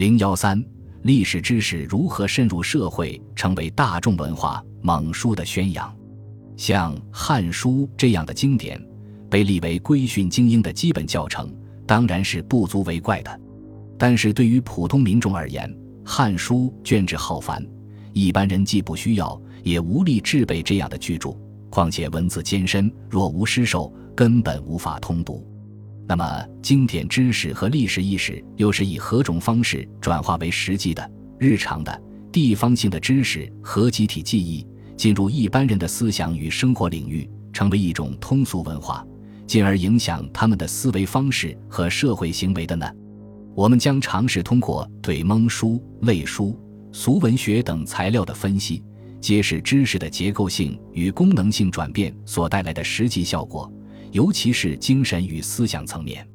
零幺三，历史知识如何深入社会，成为大众文化猛书的宣扬。像《汉书》这样的经典，被立为规训精英的基本教程，当然是不足为怪的。但是对于普通民众而言，《汉书》卷帙浩繁，一般人既不需要，也无力制备这样的巨著。况且文字艰深，若无诗授，根本无法通读。那么，经典知识和历史意识又是以何种方式转化为实际的、日常的、地方性的知识和集体记忆，进入一般人的思想与生活领域，成为一种通俗文化，进而影响他们的思维方式和社会行为的呢？我们将尝试通过对蒙书、类书、俗文学等材料的分析，揭示知识的结构性与功能性转变所带来的实际效果。尤其是精神与思想层面。